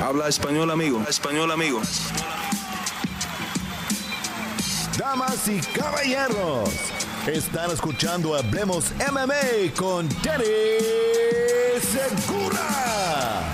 Habla español, amigo. Español, amigo. Damas y caballeros, están escuchando Hablemos MMA con Danny Segura.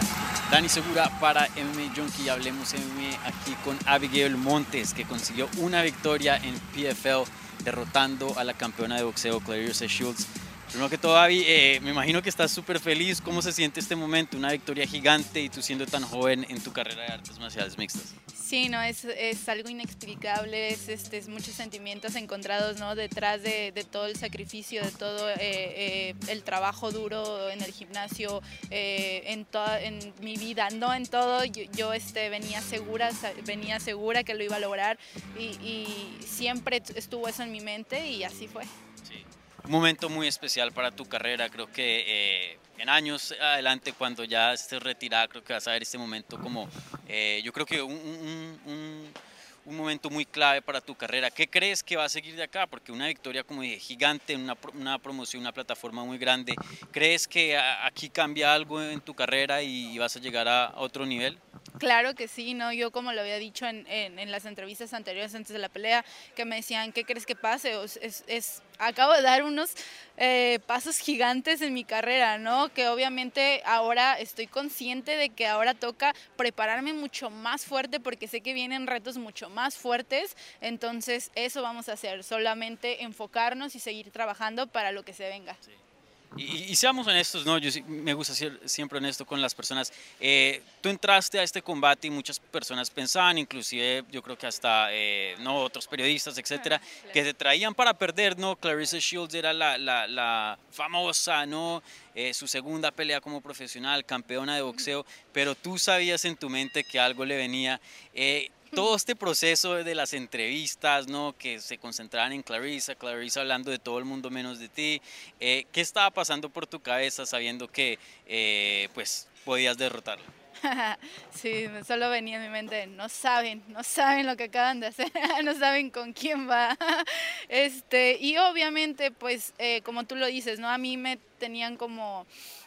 Dani Segura para MMA Junkie. Hablemos MMA aquí con Abigail Montes, que consiguió una victoria en PFL derrotando a la campeona de boxeo Clarissa Shields Primero que todo, eh, me imagino que estás súper feliz. ¿Cómo se siente este momento? Una victoria gigante y tú siendo tan joven en tu carrera de artes marciales mixtas. Sí, no, es, es algo inexplicable, es, este, es muchos sentimientos encontrados ¿no? detrás de, de todo el sacrificio, de todo eh, eh, el trabajo duro en el gimnasio, en, toda, en mi vida, no en todo. Yo, yo, este, venía, segura, venía segura que lo iba a lograr y, y siempre estuvo eso en mi mente y así fue un momento muy especial para tu carrera. Creo que eh, en años adelante, cuando ya estés retirada, creo que vas a ver este momento como, eh, yo creo que un, un, un, momento muy clave para tu carrera. ¿Qué crees que va a seguir de acá? Porque una victoria, como gigante, una, una promoción, una plataforma muy grande. ¿Crees que aquí cambia algo en tu carrera y vas a llegar a otro nivel? Claro que sí, ¿no? Yo como lo había dicho en, en, las entrevistas anteriores antes de la pelea, que me decían, ¿qué crees que pase? Es, es, acabo de dar unos eh, pasos gigantes en mi carrera, ¿no? Que obviamente ahora estoy consciente de que ahora toca prepararme mucho más fuerte porque sé que vienen retos mucho más fuertes, entonces eso vamos a hacer, solamente enfocarnos y seguir trabajando para lo que se venga. Y, seamos honestos, ¿no? Yo me gusta ser siempre honesto con las personas. Eh, tú entraste a este combate y muchas personas pensaban, inclusive yo creo que hasta eh, no otros periodistas, etcétera, que te traían para perder, ¿no? Clarissa Shields era la, la, la famosa, ¿no? Eh, su segunda pelea como profesional, campeona de boxeo, pero tú sabías en tu mente que algo le venía todo este proceso de las entrevistas, ¿no? Que se concentraban en Clarissa, Clarissa hablando de todo el mundo menos de ti. Eh, ¿Qué estaba pasando por tu cabeza sabiendo que, eh, pues, podías derrotarlo? sí, solo venía en mi mente, no saben, no saben lo que acaban de hacer, no saben con quién va. este, y obviamente, pues, eh, como tú lo dices, ¿no? A mí me tenían como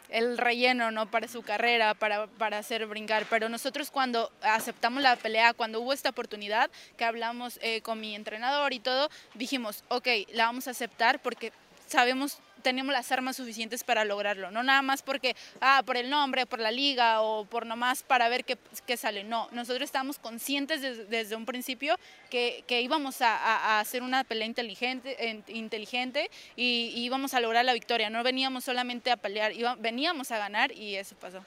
el relleno no para su carrera, para, para hacer brincar. Pero nosotros cuando aceptamos la pelea, cuando hubo esta oportunidad que hablamos eh, con mi entrenador y todo, dijimos, ok, la vamos a aceptar porque sabemos tenemos las armas suficientes para lograrlo, no nada más porque, ah, por el nombre, por la liga o por nomás para ver qué, qué sale, no, nosotros estábamos conscientes desde un principio que, que íbamos a, a, hacer una pelea inteligente, inteligente y, íbamos a lograr la victoria, no veníamos solamente a pelear, veníamos a ganar y eso pasó.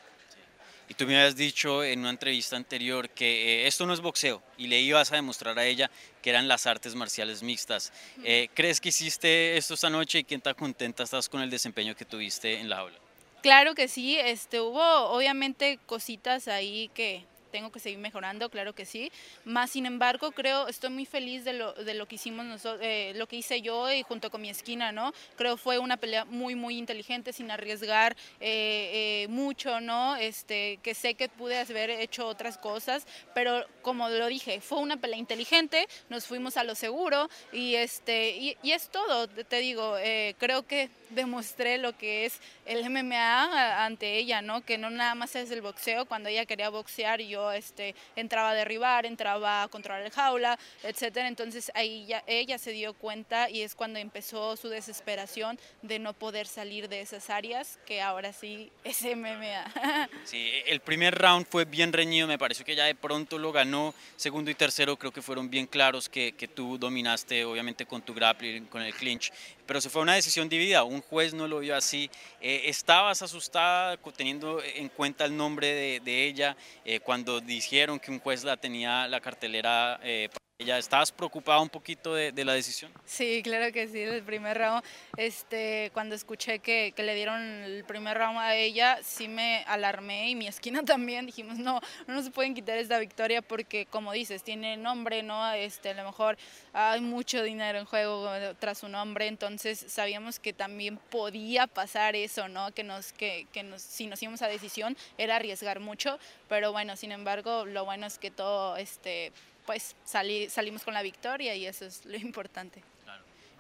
Y tú me habías dicho en una entrevista anterior que eh, esto no es boxeo y le ibas a demostrar a ella que eran las artes marciales mixtas. Eh, ¿Crees que hiciste esto esta noche y quién tan contenta estás con el desempeño que tuviste en la jaula? Claro que sí, este, hubo obviamente cositas ahí que, tengo que seguir mejorando, claro que sí. Más sin embargo, creo, estoy muy feliz de lo, de lo que hicimos nosotros, eh, lo que hice yo y junto con mi esquina, ¿no? Creo fue una pelea muy, muy inteligente, sin arriesgar eh, eh, mucho, ¿no? Este, que sé que pude haber hecho otras cosas, pero como lo dije, fue una pelea inteligente, nos fuimos a lo seguro y, este, y, y es todo, te digo, creo que demostré lo que es el MMA ante ella, ¿no? Que no nada más es el boxeo, cuando ella quería boxear y yo este, entraba a derribar, entraba a controlar el jaula, etcétera. Entonces ahí ya, ella se dio cuenta y es cuando empezó su desesperación de no poder salir de esas áreas, que ahora sí es MMA. Sí, el primer round fue bien reñido, me pareció que ya de pronto lo ganó. Segundo y tercero creo que fueron bien claros que, que tú dominaste, obviamente con tu grappling, con el clinch, pero se fue una decisión dividida. Un juez no lo vio así. Eh, ¿Estabas asustada teniendo en cuenta el nombre de, de ella eh, cuando dijeron que un juez la tenía la cartelera eh, ¿Ya estabas preocupada un poquito de, de, la decisión? Sí, claro que sí, el primer round, este, cuando escuché que, que, le dieron el primer round a ella, sí me alarmé y mi esquina también, dijimos, no, no nos pueden quitar esta victoria porque, como dices, tiene nombre, ¿no? Este, a lo mejor hay mucho dinero en juego tras su nombre, entonces sabíamos que también podía pasar eso, ¿no? Que, nos, que, que nos, si nos íbamos a decisión era arriesgar mucho, pero bueno, sin embargo, lo bueno es que todo, este, pues salimos con la victoria y eso es lo importante.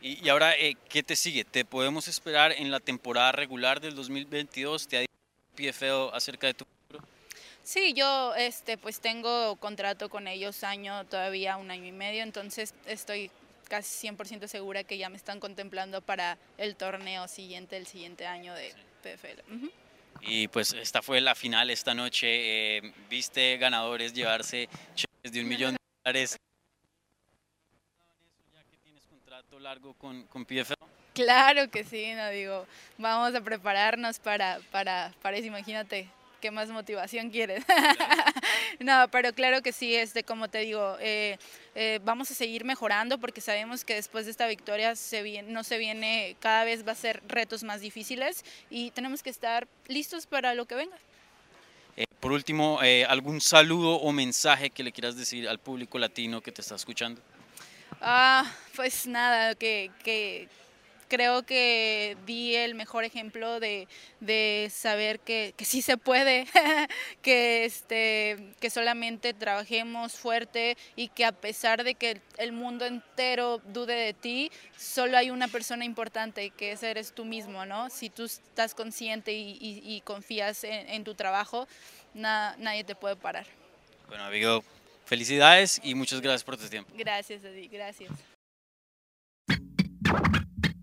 Y, ahora, eh, ¿qué te sigue? ¿Te podemos esperar en la temporada regular del 2022? ¿Te ha dicho PFL acerca de tu futuro? Sí, yo este pues tengo contrato con ellos año, todavía un año y medio, entonces estoy casi 100% segura que ya me están contemplando para el torneo siguiente, el siguiente año de PFL. Ujú. Y pues esta fue la final esta noche. eh, viste ganadores llevarse cheques de un millón de dólares. Tienes contrato largo con. Claro que sí, no digo, vamos a prepararnos para, para, para eso, imagínate, ¿qué más motivación quieres? no, pero claro que sí, este, como te digo, eh, eh, vamos a seguir mejorando porque sabemos que después de esta victoria se viene, no se viene, cada vez va a ser retos más difíciles y tenemos que estar listos para lo que venga. Eh, por último, eh, ¿algún saludo o mensaje que le quieras decir al público latino que te está escuchando? Ah, pues nada, que, que creo que di el mejor ejemplo de, de saber que, que sí se puede, que, este, que solamente trabajemos fuerte y que a pesar de que el mundo entero dude de ti, solo hay una persona importante que ese eres tú mismo, ¿no? Si tú estás consciente y, y- y confías en, en tu trabajo, na- nadie te puede parar. Bueno, amigo, felicidades y muchas gracias por tu tiempo. Gracias, Adi, gracias.